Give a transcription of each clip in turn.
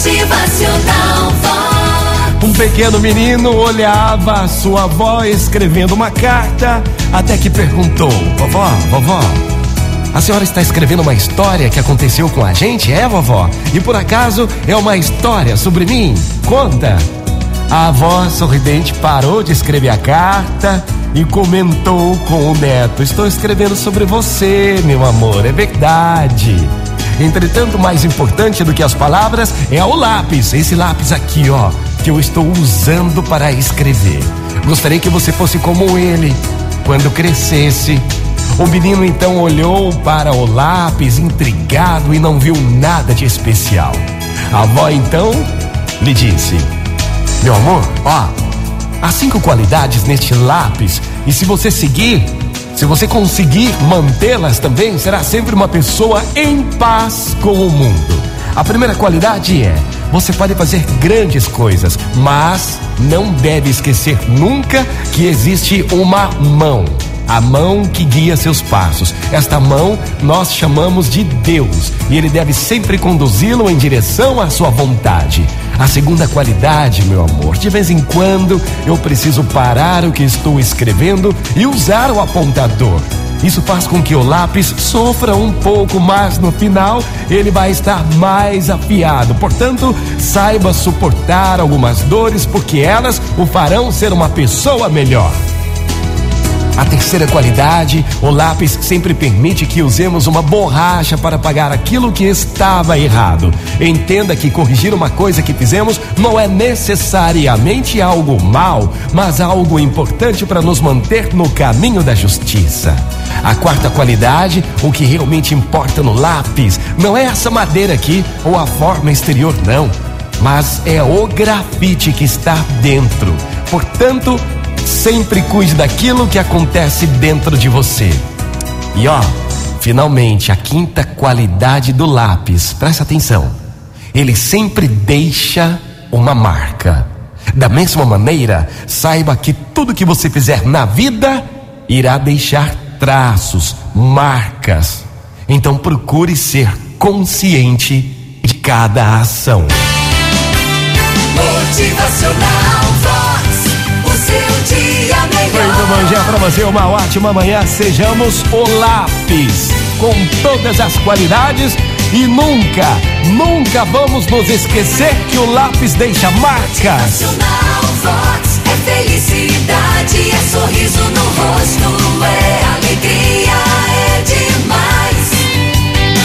Motivacional Vox. Um pequeno menino olhava sua avó escrevendo uma carta, até que perguntou: Vovó, vovó, a senhora está escrevendo uma história que aconteceu com a gente, é, vovó? E por acaso é uma história sobre mim? Conta. A avó sorridente parou de escrever a carta e comentou com o neto: Estou escrevendo sobre você, meu amor, é verdade. Entretanto, mais importante do que as palavras é o lápis, esse lápis aqui, ó, que eu estou usando para escrever. Gostaria que você fosse como ele quando crescesse. O menino então olhou para o lápis intrigado e não viu nada de especial. A avó então lhe disse: Meu amor, ó, há cinco qualidades neste lápis e se você seguir, se você conseguir mantê-las também, será sempre uma pessoa em paz com o mundo. A primeira qualidade é: você pode fazer grandes coisas, mas não deve esquecer nunca que existe uma mão. A mão que guia seus passos. Esta mão nós chamamos de Deus e Ele deve sempre conduzi-lo em direção à sua vontade. A segunda qualidade, meu amor, de vez em quando eu preciso parar o que estou escrevendo e usar o apontador. Isso faz com que o lápis sofra um pouco, mas no final ele vai estar mais afiado. Portanto, saiba suportar algumas dores, porque elas o farão ser uma pessoa melhor. A terceira qualidade, o lápis sempre permite que usemos uma borracha para apagar aquilo que estava errado. Entenda que corrigir uma coisa que fizemos não é necessariamente algo mal, mas algo importante para nos manter no caminho da justiça. A quarta qualidade, o que realmente importa no lápis, não é essa madeira aqui ou a forma exterior, não, mas é o grafite que está dentro. Portanto, sempre cuide daquilo que acontece dentro de você. E ó, finalmente, a quinta qualidade do lápis, presta atenção. Ele sempre deixa uma marca. Da mesma maneira, saiba que tudo que você fizer na vida irá deixar traços, marcas. Então procure ser consciente de cada ação. Motivacional dia para você, uma ótima manhã. Sejamos o lápis com todas as qualidades e nunca, nunca vamos nos esquecer que o lápis deixa marcas. Motivacional Vox. É felicidade, é sorriso no rosto, é alegria, é demais.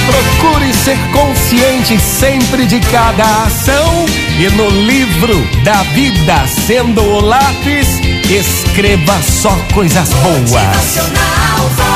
Procure ser consciente sempre de cada ação e no livro da vida, sendo o lápis, escreva só coisas boas.